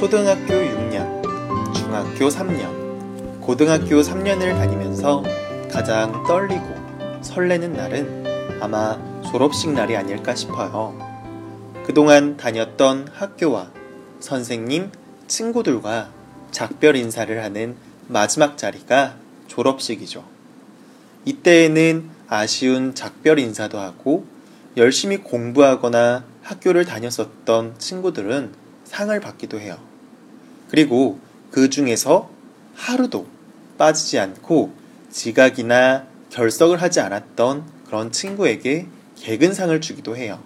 초등학교 6년, 중학교 3년, 고등학교 3년을 다니면서 가장 떨리고 설레는 날은 아마 졸업식 날이 아닐까 싶어요. 그동안 다녔던 학교와 선생님, 친구들과 작별 인사를 하는 마지막 자리가 졸업식이죠. 이때에는 아쉬운 작별 인사도 하고 열심히 공부하거나 학교를 다녔었던 친구들은 상을 받기도 해요. 그리고 그 중에서 하루도 빠지지 않고 지각이나 결석을 하지 않았던 그런 친구에게 개근상을 주기도 해요.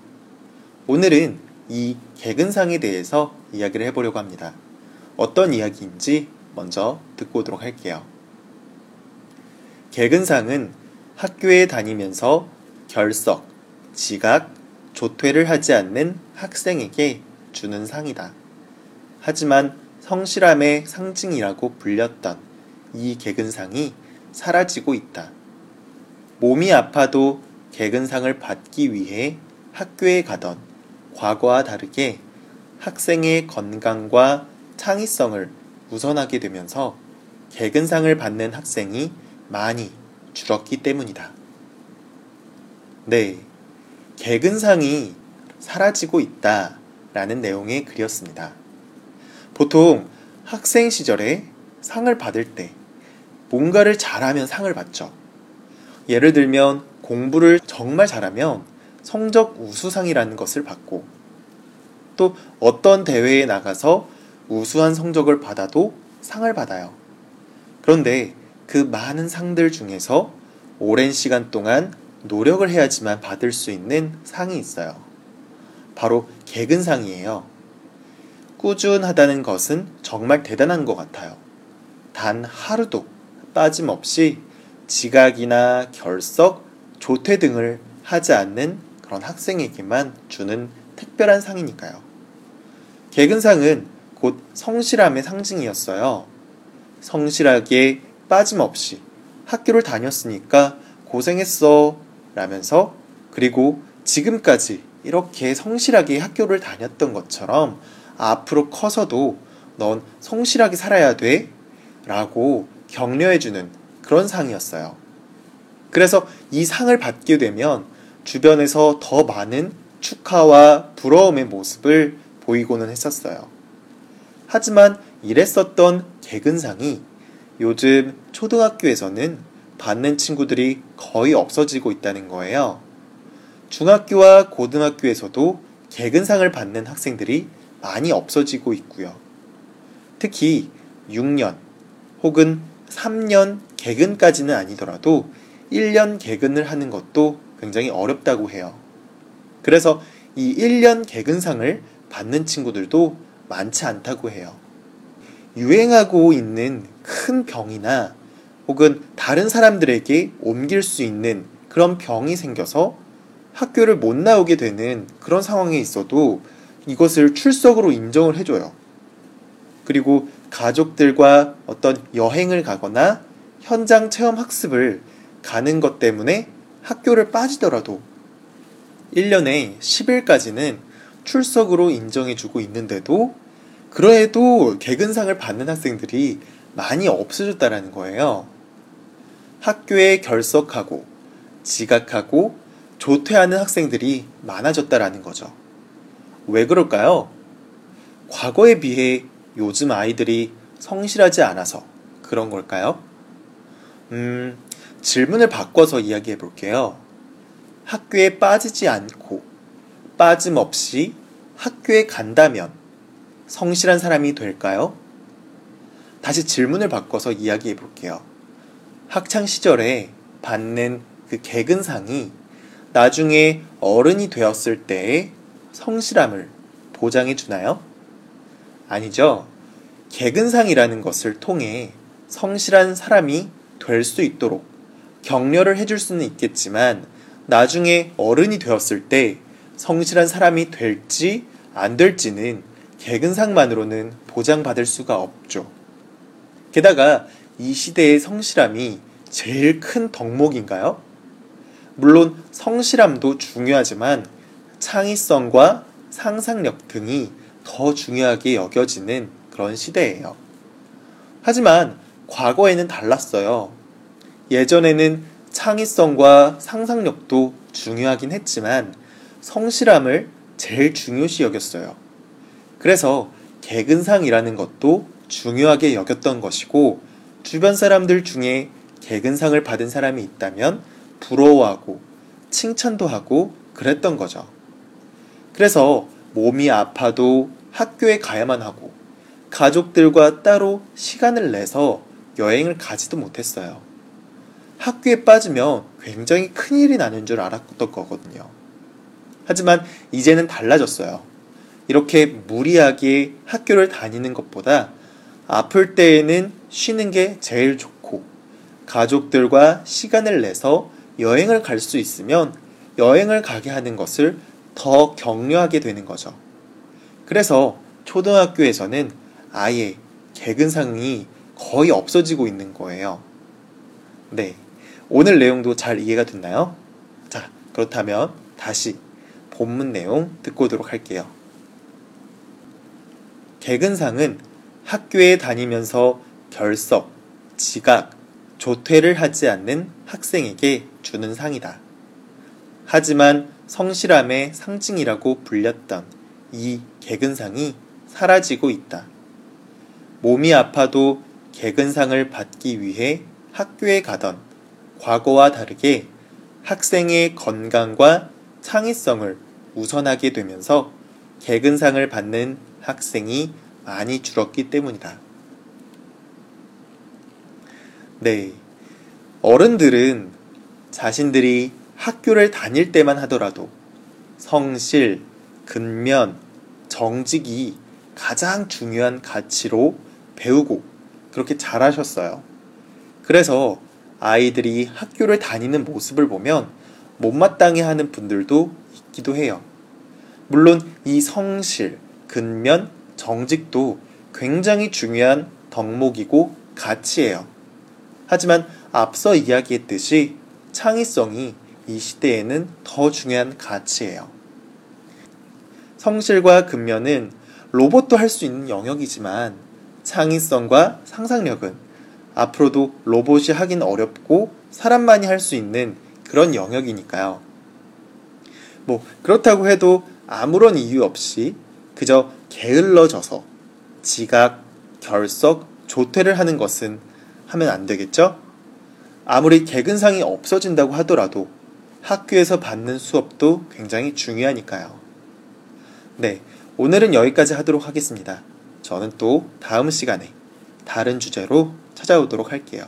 오늘은 이 개근상에 대해서 이야기를 해보려고 합니다. 어떤 이야기인지 먼저 듣고 오도록 할게요. 개근상은 학교에 다니면서 결석, 지각, 조퇴를 하지 않는 학생에게 주는 상이다. 하지만 성실함의 상징이라고 불렸던 이 개근상이 사라지고 있다. 몸이 아파도 개근상을 받기 위해 학교에 가던 과거와 다르게 학생의 건강과 창의성을 우선하게 되면서 개근상을 받는 학생이 많이 줄었기 때문이다. 네. 개근상이 사라지고 있다. 라는 내용의 글이었습니다. 보통 학생 시절에 상을 받을 때 뭔가를 잘하면 상을 받죠. 예를 들면 공부를 정말 잘하면 성적 우수상이라는 것을 받고 또 어떤 대회에 나가서 우수한 성적을 받아도 상을 받아요. 그런데 그 많은 상들 중에서 오랜 시간 동안 노력을 해야지만 받을 수 있는 상이 있어요. 바로 개근상이에요. 꾸준하다는 것은 정말 대단한 것 같아요. 단 하루도 빠짐없이 지각이나 결석, 조퇴 등을 하지 않는 그런 학생에게만 주는 특별한 상이니까요. 개근상은 곧 성실함의 상징이었어요. 성실하게 빠짐없이 학교를 다녔으니까 고생했어 라면서 그리고 지금까지 이렇게 성실하게 학교를 다녔던 것처럼 앞으로 커서도 넌 성실하게 살아야 돼 라고 격려해주는 그런 상이었어요. 그래서 이 상을 받게 되면 주변에서 더 많은 축하와 부러움의 모습을 보이고는 했었어요. 하지만 이랬었던 개근상이 요즘 초등학교에서는 받는 친구들이 거의 없어지고 있다는 거예요. 중학교와 고등학교에서도 개근상을 받는 학생들이 많이 없어지고 있고요. 특히 6년 혹은 3년 개근까지는 아니더라도 1년 개근을 하는 것도 굉장히 어렵다고 해요. 그래서 이 1년 개근상을 받는 친구들도 많지 않다고 해요. 유행하고 있는 큰 병이나 혹은 다른 사람들에게 옮길 수 있는 그런 병이 생겨서 학교를 못 나오게 되는 그런 상황에 있어도 이것을 출석으로 인정을 해줘요. 그리고 가족들과 어떤 여행을 가거나 현장 체험 학습을 가는 것 때문에 학교를 빠지더라도 1년에 10일까지는 출석으로 인정해주고 있는데도 그래도 개근상을 받는 학생들이 많이 없어졌다라는 거예요. 학교에 결석하고 지각하고 조퇴하는 학생들이 많아졌다라는 거죠. 왜 그럴까요? 과거에 비해 요즘 아이들이 성실하지 않아서 그런 걸까요? 음, 질문을 바꿔서 이야기해 볼게요. 학교에 빠지지 않고 빠짐없이 학교에 간다면 성실한 사람이 될까요? 다시 질문을 바꿔서 이야기해 볼게요. 학창 시절에 받는 그 개근상이 나중에 어른이 되었을 때의 성실함을 보장해 주나요? 아니죠. 개근상이라는 것을 통해 성실한 사람이 될 수 있도록 격려를 해줄 수는 있겠지만 나중에 어른이 되었을 때 성실한 사람이 될지 안 될지는 개근상만으로는 보장받을 수가 없죠. 게다가 이 시대의 성실함이 제일 큰 덕목인가요? 물론 성실함도 중요하지만 창의성과 상상력 등이 더 중요하게 여겨지는 그런 시대예요. 하지만 과거에는 달랐어요. 예전에는 창의성과 상상력도 중요하긴 했지만 성실함을 제일 중요시 여겼어요. 그래서 개근상이라는 것도 중요하게 여겼던 것이고 주변 사람들 중에 개근상을 받은 사람이 있다면 부러워하고 칭찬도 하고 그랬던 거죠. 그래서 몸이 아파도 학교에 가야만 하고 가족들과 따로 시간을 내서 여행을 가지도 못했어요. 학교에 빠지면 굉장히 큰일이 나는 줄 알았던 거거든요. 하지만 이제는 달라졌어요. 이렇게 무리하게 학교를 다니는 것보다 아플 때에는 쉬는 게 제일 좋고 가족들과 시간을 내서 여행을 갈 수 있으면 여행을 가게 하는 것을 더 격려하게 되는 거죠. 그래서 초등학교에서는 아예 개근상이 거의 없어지고 있는 거예요. 네. 오늘 내용도 잘 이해가 됐나요? 자, 그렇다면 다시 본문 내용 듣고 오도록 할게요. 개근상은 학교에 다니면서 결석, 지각, 조퇴를 하지 않는 학생에게 주는 상이다. 하지만 성실함의 상징이라고 불렸던 이 개근상이 사라지고 있다. 몸이 아파도 개근상을 받기 위해 학교에 가던 과거와 다르게 학생의 건강과 창의성을 우선하게 되면서 개근상을 받는 학생이 많이 줄었기 때문이다. 네. 어른들은 자신들이 학교를 다닐 때만 하더라도 성실, 근면, 정직이 가장 중요한 가치로 배우고 그렇게 잘하셨어요. 그래서 아이들이 학교를 다니는 모습을 보면 못마땅해 하는 분들도 있기도 해요. 물론 이 성실, 근면, 정직도 굉장히 중요한 덕목이고 가치예요. 하지만 앞서 이야기했듯이 창의성이 이 시대에는 더 중요한 가치예요. 성실과 근면은 로봇도 할 수 있는 영역이지만 창의성과 상상력은 앞으로도 로봇이 하긴 어렵고 사람만이 할 수 있는 그런 영역이니까요. 뭐, 그렇다고 해도 아무런 이유 없이 그저 게을러져서 지각, 결석, 조퇴를 하는 것은 하면 안 되겠죠? 아무리 개근상이 없어진다고 하더라도 학교에서 받는 수업도 굉장히 중요하니까요. 네, 오늘은 여기까지 하도록 하겠습니다. 저는 또 다음 시간에 다른 주제로 찾아오도록 할게요.